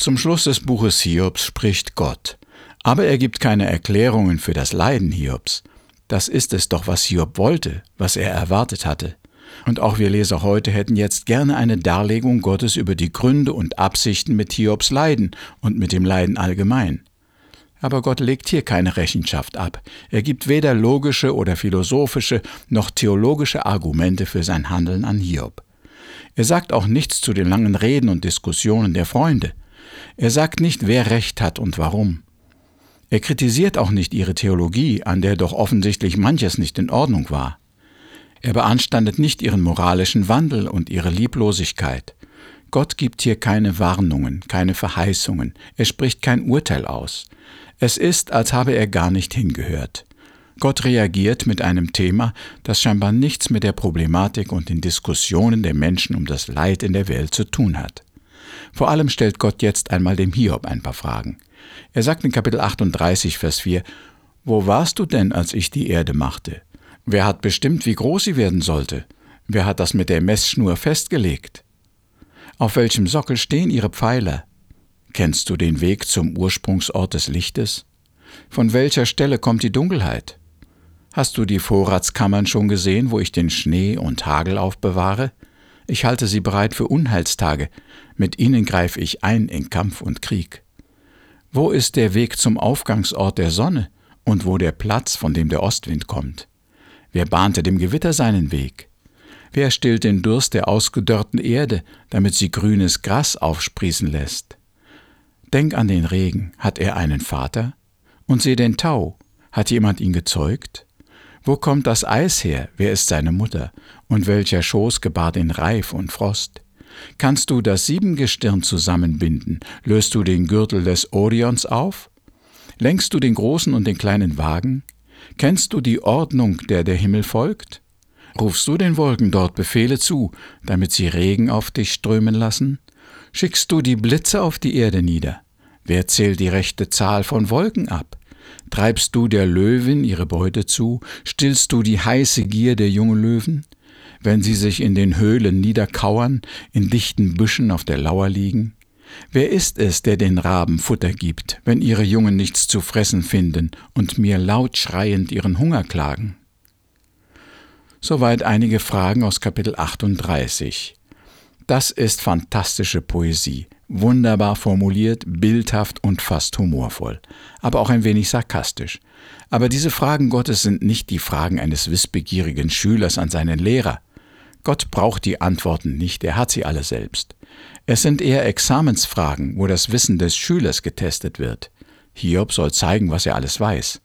Zum Schluss des Buches Hiobs spricht Gott. Aber er gibt keine Erklärungen für das Leiden Hiobs. Das ist es doch, was Hiob wollte, was er erwartet hatte. Und auch wir Leser heute hätten jetzt gerne eine Darlegung Gottes über die Gründe und Absichten mit Hiobs Leiden und mit dem Leiden allgemein. Aber Gott legt hier keine Rechenschaft ab. Er gibt weder logische oder philosophische noch theologische Argumente für sein Handeln an Hiob. Er sagt auch nichts zu den langen Reden und Diskussionen der Freunde. Er sagt nicht, wer recht hat und warum. Er kritisiert auch nicht ihre Theologie, an der doch offensichtlich manches nicht in Ordnung war. Er beanstandet nicht ihren moralischen Wandel und ihre Lieblosigkeit. Gott gibt hier keine Warnungen, keine Verheißungen, er spricht kein Urteil aus. Es ist, als habe er gar nicht hingehört. Gott reagiert mit einem Thema, das scheinbar nichts mit der Problematik und den Diskussionen der Menschen um das Leid in der Welt zu tun hat. Vor allem stellt Gott jetzt einmal dem Hiob ein paar Fragen. Er sagt in Kapitel 38, Vers 4, Wo warst du denn, als ich die Erde machte? Wer hat bestimmt, wie groß sie werden sollte? Wer hat das mit der Messschnur festgelegt? Auf welchem Sockel stehen ihre Pfeiler? Kennst du den Weg zum Ursprungsort des Lichtes? Von welcher Stelle kommt die Dunkelheit? Hast du die Vorratskammern schon gesehen, wo ich den Schnee und Hagel aufbewahre? Ich halte sie bereit für Unheilstage, mit ihnen greife ich ein in Kampf und Krieg. Wo ist der Weg zum Aufgangsort der Sonne und wo der Platz, von dem der Ostwind kommt? Wer bahnte dem Gewitter seinen Weg? Wer stillt den Durst der ausgedörrten Erde, damit sie grünes Gras aufsprießen lässt? Denk an den Regen, hat er einen Vater? Und seh den Tau, hat jemand ihn gezeugt? Wo kommt das Eis her, wer ist seine Mutter? Und welcher Schoß gebar den Reif und Frost? Kannst du das Siebengestirn zusammenbinden? Löst du den Gürtel des Orions auf? Lenkst du den großen und den kleinen Wagen? Kennst du die Ordnung, der der Himmel folgt? Rufst du den Wolken dort Befehle zu, damit sie Regen auf dich strömen lassen? Schickst du die Blitze auf die Erde nieder? Wer zählt die rechte Zahl von Wolken ab? Treibst du der Löwin ihre Beute zu? Stillst du die heiße Gier der jungen Löwen? Wenn sie sich in den Höhlen niederkauern, in dichten Büschen auf der Lauer liegen? Wer ist es, der den Raben Futter gibt, wenn ihre Jungen nichts zu fressen finden und mir laut schreiend ihren Hunger klagen? Soweit einige Fragen aus Kapitel 38. Das ist fantastische Poesie, wunderbar formuliert, bildhaft und fast humorvoll, aber auch ein wenig sarkastisch. Aber diese Fragen Gottes sind nicht die Fragen eines wissbegierigen Schülers an seinen Lehrer. Gott braucht die Antworten nicht, er hat sie alle selbst. Es sind eher Examensfragen, wo das Wissen des Schülers getestet wird. Hiob soll zeigen, was er alles weiß.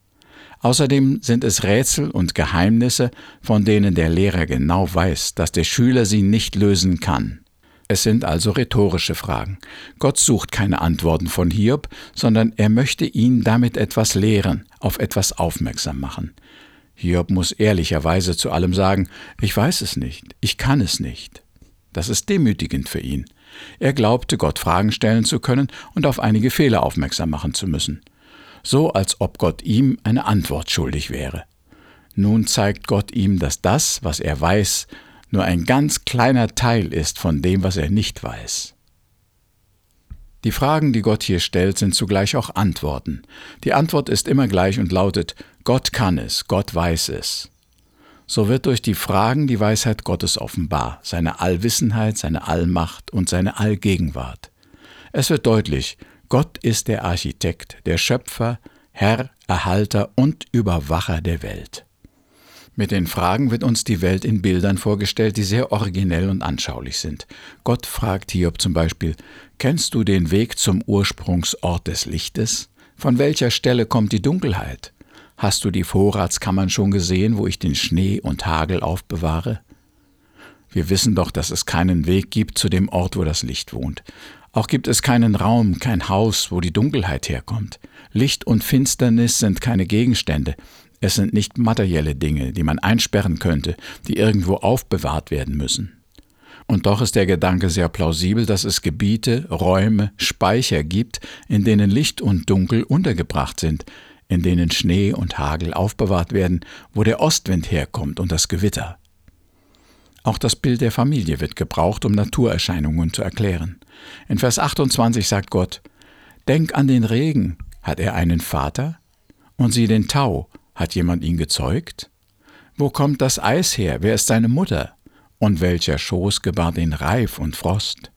Außerdem sind es Rätsel und Geheimnisse, von denen der Lehrer genau weiß, dass der Schüler sie nicht lösen kann. Es sind also rhetorische Fragen. Gott sucht keine Antworten von Hiob, sondern er möchte ihn damit etwas lehren, auf etwas aufmerksam machen. Hiob muss ehrlicherweise zu allem sagen, ich weiß es nicht, ich kann es nicht. Das ist demütigend für ihn. Er glaubte, Gott Fragen stellen zu können und auf einige Fehler aufmerksam machen zu müssen. So als ob Gott ihm eine Antwort schuldig wäre. Nun zeigt Gott ihm, dass das, was er weiß, nur ein ganz kleiner Teil ist von dem, was er nicht weiß. Die Fragen, die Gott hier stellt, sind zugleich auch Antworten. Die Antwort ist immer gleich und lautet Gott kann es, Gott weiß es. So wird durch die Fragen die Weisheit Gottes offenbar, seine Allwissenheit, seine Allmacht und seine Allgegenwart. Es wird deutlich, Gott ist der Architekt, der Schöpfer, Herr, Erhalter und Überwacher der Welt. Mit den Fragen wird uns die Welt in Bildern vorgestellt, die sehr originell und anschaulich sind. Gott fragt Hiob zum Beispiel, Kennst du den Weg zum Ursprungsort des Lichtes? Von welcher Stelle kommt die Dunkelheit? Hast du die Vorratskammern schon gesehen, wo ich den Schnee und Hagel aufbewahre? Wir wissen doch, dass es keinen Weg gibt zu dem Ort, wo das Licht wohnt. Auch gibt es keinen Raum, kein Haus, wo die Dunkelheit herkommt. Licht und Finsternis sind keine Gegenstände, es sind nicht materielle Dinge, die man einsperren könnte, die irgendwo aufbewahrt werden müssen. Und doch ist der Gedanke sehr plausibel, dass es Gebiete, Räume, Speicher gibt, in denen Licht und Dunkel untergebracht sind, in denen Schnee und Hagel aufbewahrt werden, wo der Ostwind herkommt und das Gewitter. Auch das Bild der Familie wird gebraucht, um Naturerscheinungen zu erklären. In Vers 28 sagt Gott, Denk an den Regen, hat er einen Vater? Und sieh den Tau, hat jemand ihn gezeugt? Wo kommt das Eis her, wer ist seine Mutter? Und welcher Schoß gebar den Reif und Frost?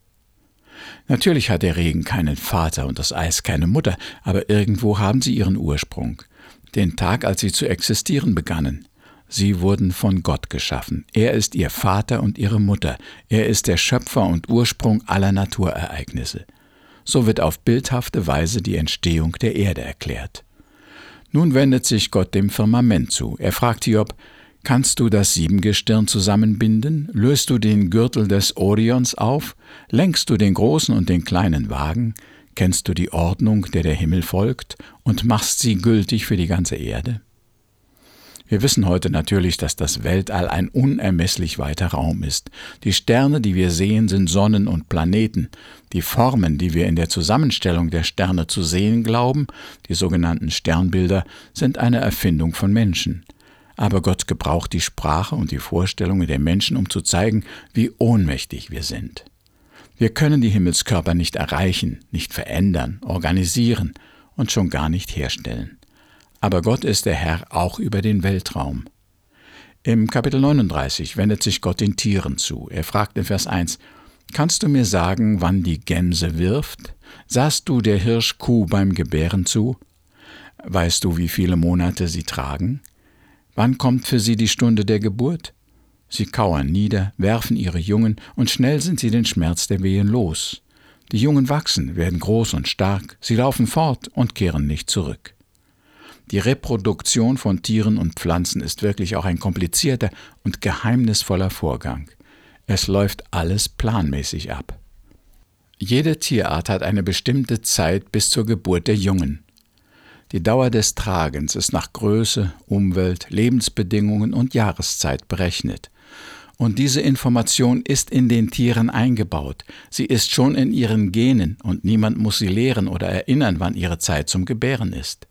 Natürlich hat der Regen keinen Vater und das Eis keine Mutter, aber irgendwo haben sie ihren Ursprung. Den Tag, als sie zu existieren begannen. Sie wurden von Gott geschaffen. Er ist ihr Vater und ihre Mutter. Er ist der Schöpfer und Ursprung aller Naturereignisse. So wird auf bildhafte Weise die Entstehung der Erde erklärt. Nun wendet sich Gott dem Firmament zu. Er fragt Hiob, Kannst du das Siebengestirn zusammenbinden? Löst du den Gürtel des Orions auf? Lenkst du den großen und den kleinen Wagen? Kennst du die Ordnung, der der Himmel folgt, und machst sie gültig für die ganze Erde? Wir wissen heute natürlich, dass das Weltall ein unermesslich weiter Raum ist. Die Sterne, die wir sehen, sind Sonnen und Planeten. Die Formen, die wir in der Zusammenstellung der Sterne zu sehen glauben, die sogenannten Sternbilder, sind eine Erfindung von Menschen. Aber Gott gebraucht die Sprache und die Vorstellungen der Menschen, um zu zeigen, wie ohnmächtig wir sind. Wir können die Himmelskörper nicht erreichen, nicht verändern, organisieren und schon gar nicht herstellen. Aber Gott ist der Herr auch über den Weltraum. Im Kapitel 39 wendet sich Gott den Tieren zu. Er fragt in Vers 1, Kannst du mir sagen, wann die Gänse wirft? Sahst du der Hirschkuh beim Gebären zu? Weißt du, wie viele Monate sie tragen? Wann kommt für sie die Stunde der Geburt? Sie kauern nieder, werfen ihre Jungen, und schnell sind sie den Schmerz der Wehen los. Die Jungen wachsen, werden groß und stark, sie laufen fort und kehren nicht zurück. Die Reproduktion von Tieren und Pflanzen ist wirklich auch ein komplizierter und geheimnisvoller Vorgang. Es läuft alles planmäßig ab. Jede Tierart hat eine bestimmte Zeit bis zur Geburt der Jungen. Die Dauer des Tragens ist nach Größe, Umwelt, Lebensbedingungen und Jahreszeit berechnet. Und diese Information ist in den Tieren eingebaut. Sie ist schon in ihren Genen und niemand muss sie lehren oder erinnern, wann ihre Zeit zum Gebären ist.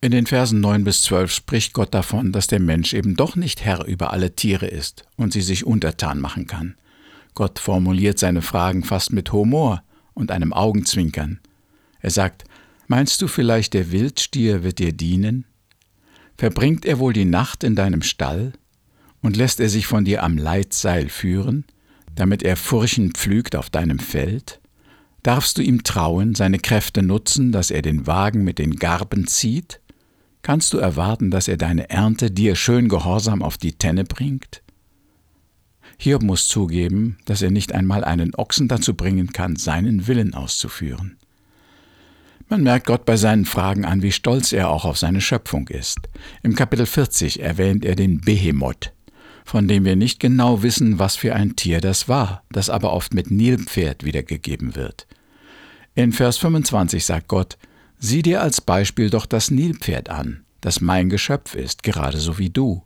In den Versen 9 bis 12 spricht Gott davon, dass der Mensch eben doch nicht Herr über alle Tiere ist und sie sich untertan machen kann. Gott formuliert seine Fragen fast mit Humor und einem Augenzwinkern. Er sagt, Meinst du vielleicht, der Wildstier wird dir dienen? Verbringt er wohl die Nacht in deinem Stall? Und lässt er sich von dir am Leitseil führen, damit er furchen pflügt auf deinem Feld? Darfst du ihm trauen, seine Kräfte nutzen, dass er den Wagen mit den Garben zieht? Kannst du erwarten, dass er deine Ernte dir schön gehorsam auf die Tenne bringt? Hiob muss zugeben, dass er nicht einmal einen Ochsen dazu bringen kann, seinen Willen auszuführen. Man merkt Gott bei seinen Fragen an, wie stolz er auch auf seine Schöpfung ist. Im Kapitel 40 erwähnt er den Behemoth, von dem wir nicht genau wissen, was für ein Tier das war, das aber oft mit Nilpferd wiedergegeben wird. In Vers 25 sagt Gott, Sieh dir als Beispiel doch das Nilpferd an, das mein Geschöpf ist, gerade so wie du.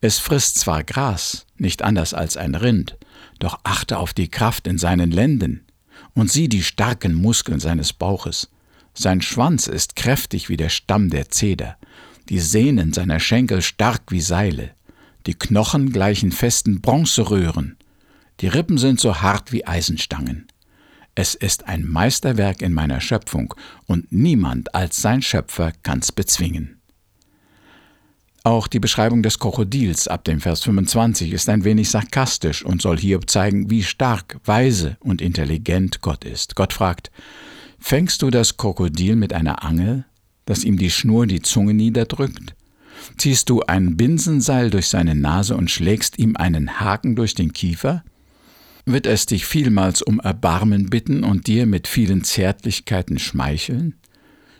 Es frisst zwar Gras, nicht anders als ein Rind, doch achte auf die Kraft in seinen Lenden und sieh die starken Muskeln seines Bauches. Sein Schwanz ist kräftig wie der Stamm der Zeder, die Sehnen seiner Schenkel stark wie Seile, die Knochen gleichen festen Bronzeröhren, die Rippen sind so hart wie Eisenstangen. Es ist ein Meisterwerk in meiner Schöpfung, und niemand als sein Schöpfer kann's bezwingen. Auch die Beschreibung des Krokodils ab dem Vers 25 ist ein wenig sarkastisch und soll hier zeigen, wie stark, weise und intelligent Gott ist. Gott fragt, Fängst du das Krokodil mit einer Angel, dass ihm die Schnur die Zunge niederdrückt? Ziehst du ein Binsenseil durch seine Nase und schlägst ihm einen Haken durch den Kiefer? Wird es dich vielmals um Erbarmen bitten und dir mit vielen Zärtlichkeiten schmeicheln?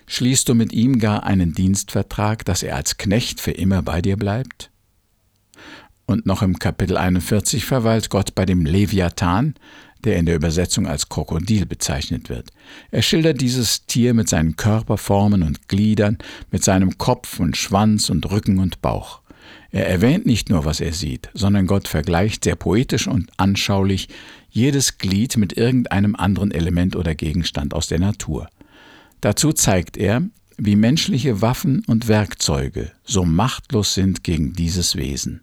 Schließt du mit ihm gar einen Dienstvertrag, dass er als Knecht für immer bei dir bleibt? Und noch im Kapitel 41 verweilt Gott bei dem Leviathan, der in der Übersetzung als Krokodil bezeichnet wird. Er schildert dieses Tier mit seinen Körperformen und Gliedern, mit seinem Kopf und Schwanz und Rücken und Bauch. Er erwähnt nicht nur, was er sieht, sondern Gott vergleicht sehr poetisch und anschaulich jedes Glied mit irgendeinem anderen Element oder Gegenstand aus der Natur. Dazu zeigt er, wie menschliche Waffen und Werkzeuge so machtlos sind gegen dieses Wesen.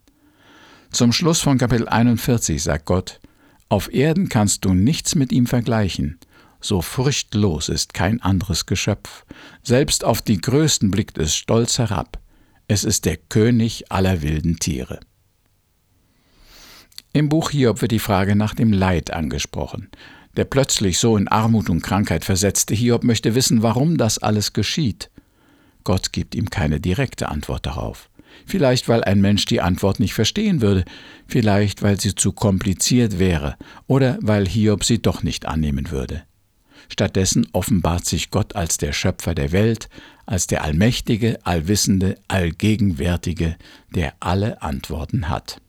Zum Schluss von Kapitel 41 sagt Gott, Auf Erden kannst du nichts mit ihm vergleichen, so furchtlos ist kein anderes Geschöpf, selbst auf die Größten blickt es stolz herab, es ist der König aller wilden Tiere. Im Buch Hiob wird die Frage nach dem Leid angesprochen. Der plötzlich so in Armut und Krankheit versetzte Hiob möchte wissen, warum das alles geschieht. Gott gibt ihm keine direkte Antwort darauf. Vielleicht weil ein Mensch die Antwort nicht verstehen würde, vielleicht weil sie zu kompliziert wäre oder weil Hiob sie doch nicht annehmen würde. Stattdessen offenbart sich Gott als der Schöpfer der Welt, als der Allmächtige, Allwissende, Allgegenwärtige, der alle Antworten hat.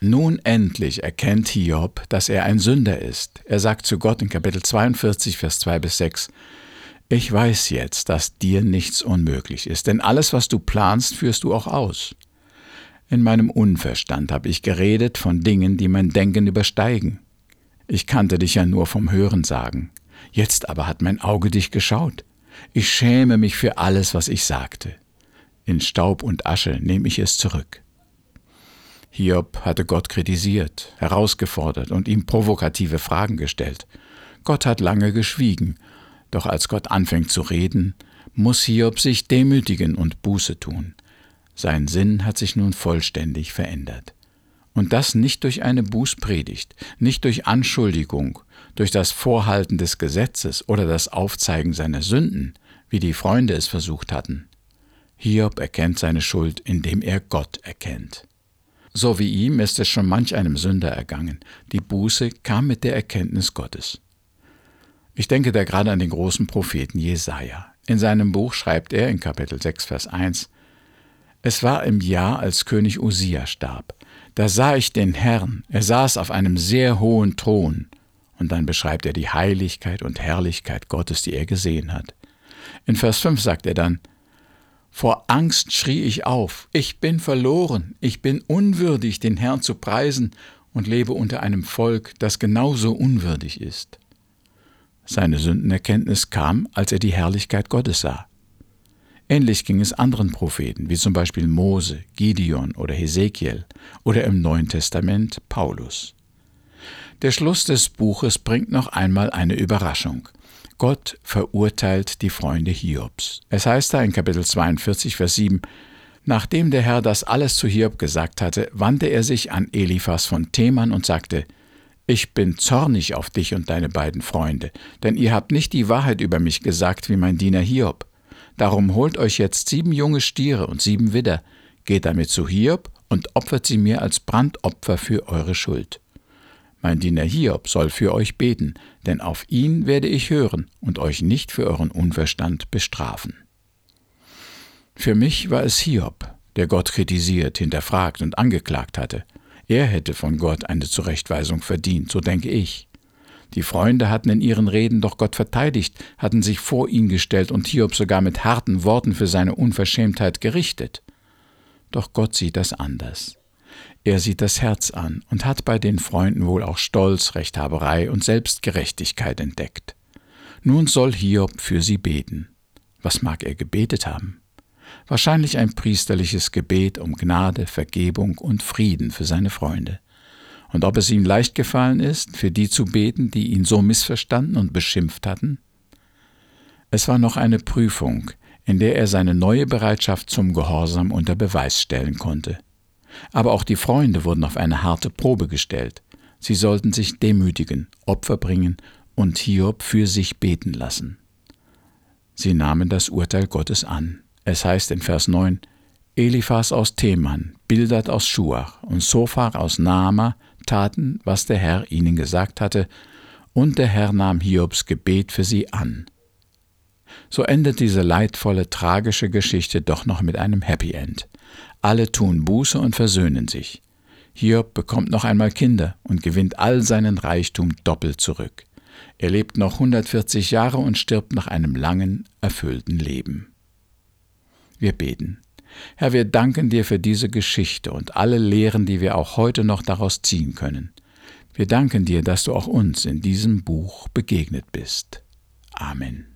Nun endlich erkennt Hiob, dass er ein Sünder ist. Er sagt zu Gott in Kapitel 42, Vers 2 bis 6, Ich weiß jetzt, dass dir nichts unmöglich ist, denn alles, was du planst, führst du auch aus. In meinem Unverstand habe ich geredet von Dingen, die mein Denken übersteigen. Ich kannte dich ja nur vom Hören sagen. Jetzt aber hat mein Auge dich geschaut. Ich schäme mich für alles, was ich sagte. In Staub und Asche nehme ich es zurück. Hiob hatte Gott kritisiert, herausgefordert und ihm provokative Fragen gestellt. Gott hat lange geschwiegen, doch als Gott anfängt zu reden, muss Hiob sich demütigen und Buße tun. Sein Sinn hat sich nun vollständig verändert. Und das nicht durch eine Bußpredigt, nicht durch Anschuldigung, durch das Vorhalten des Gesetzes oder das Aufzeigen seiner Sünden, wie die Freunde es versucht hatten. Hiob erkennt seine Schuld, indem er Gott erkennt. So wie ihm ist es schon manch einem Sünder ergangen. Die Buße kam mit der Erkenntnis Gottes. Ich denke da gerade an den großen Propheten Jesaja. In seinem Buch schreibt er in Kapitel 6, Vers 1: Es war im Jahr, als König Usia starb. Da sah ich den Herrn, er saß auf einem sehr hohen Thron. Und dann beschreibt er die Heiligkeit und Herrlichkeit Gottes, die er gesehen hat. In Vers 5 sagt er dann: vor Angst schrie ich auf, ich bin verloren, ich bin unwürdig, den Herrn zu preisen und lebe unter einem Volk, das genauso unwürdig ist. Seine Sündenerkenntnis kam, als er die Herrlichkeit Gottes sah. Ähnlich ging es anderen Propheten, wie zum Beispiel Mose, Gideon oder Hesekiel oder im Neuen Testament Paulus. Der Schluss des Buches bringt noch einmal eine Überraschung. Gott verurteilt die Freunde Hiobs. Es heißt da in Kapitel 42, Vers 7, Nachdem der Herr das alles zu Hiob gesagt hatte, wandte er sich an Eliphas von Theman und sagte, Ich bin zornig auf dich und deine beiden Freunde, denn ihr habt nicht die Wahrheit über mich gesagt wie mein Diener Hiob. Darum holt euch jetzt sieben junge Stiere und sieben Widder, geht damit zu Hiob und opfert sie mir als Brandopfer für eure Schuld. Mein Diener Hiob soll für euch beten, denn auf ihn werde ich hören und euch nicht für euren Unverstand bestrafen. Für mich war es Hiob, der Gott kritisiert, hinterfragt und angeklagt hatte. Er hätte von Gott eine Zurechtweisung verdient, so denke ich. Die Freunde hatten in ihren Reden doch Gott verteidigt, hatten sich vor ihn gestellt und Hiob sogar mit harten Worten für seine Unverschämtheit gerichtet. Doch Gott sieht das anders. Er sieht das Herz an und hat bei den Freunden wohl auch Stolz, Rechthaberei und Selbstgerechtigkeit entdeckt. Nun soll Hiob für sie beten. Was mag er gebetet haben? Wahrscheinlich ein priesterliches Gebet um Gnade, Vergebung und Frieden für seine Freunde. Und ob es ihm leicht gefallen ist, für die zu beten, die ihn so missverstanden und beschimpft hatten? Es war noch eine Prüfung, in der er seine neue Bereitschaft zum Gehorsam unter Beweis stellen konnte. Aber auch die Freunde wurden auf eine harte Probe gestellt. Sie sollten sich demütigen, Opfer bringen und Hiob für sich beten lassen. Sie nahmen das Urteil Gottes an. Es heißt in Vers 9, Eliphas aus Theman, Bildad aus Schuach und Sophar aus Naama taten, was der Herr ihnen gesagt hatte, und der Herr nahm Hiobs Gebet für sie an. So endet diese leidvolle, tragische Geschichte doch noch mit einem Happy End. Alle tun Buße und versöhnen sich. Hiob bekommt noch einmal Kinder und gewinnt all seinen Reichtum doppelt zurück. Er lebt noch 140 Jahre und stirbt nach einem langen, erfüllten Leben. Wir beten. Herr, wir danken dir für diese Geschichte und alle Lehren, die wir auch heute noch daraus ziehen können. Wir danken dir, dass du auch uns in diesem Buch begegnet bist. Amen.